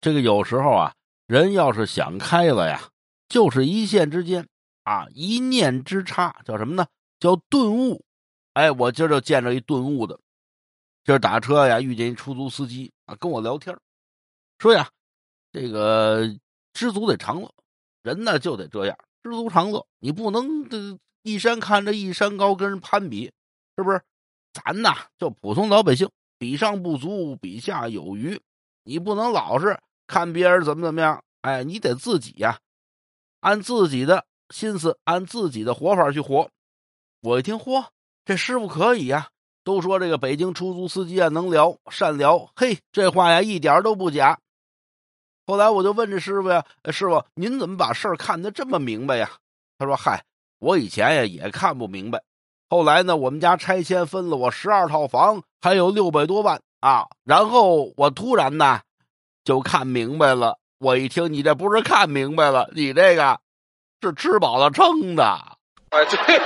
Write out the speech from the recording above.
这个有时候啊，人要是想开了呀，就是一线之间啊，一念之差，叫什么呢？叫顿悟。哎，我今儿就见着一顿悟的，今儿打车呀，遇见一出租司机啊，跟我聊天说呀，这个知足得常乐，人呢就得这样，知足常乐。你不能这一山看着一山高，跟人攀比，是不是？咱呐就普通老百姓，比上不足，比下有余。你不能老是看别人怎么怎么样，哎，你得自己呀，按自己的心思，按自己的活法去活。我一听，嚯，这师傅可以呀！都说这个北京出租司机啊能聊善聊，嘿，这话呀一点都不假。后来我就问这师傅呀：“师傅，您怎么把事儿看得这么明白呀？”他说：“嗨，我以前呀也看不明白，后来呢，我们家拆迁分了我十二套房，还有六百多万啊，然后我突然呢就看明白了。我一听，你这不是看明白了，你这个是吃饱了撑的。”哎，对你。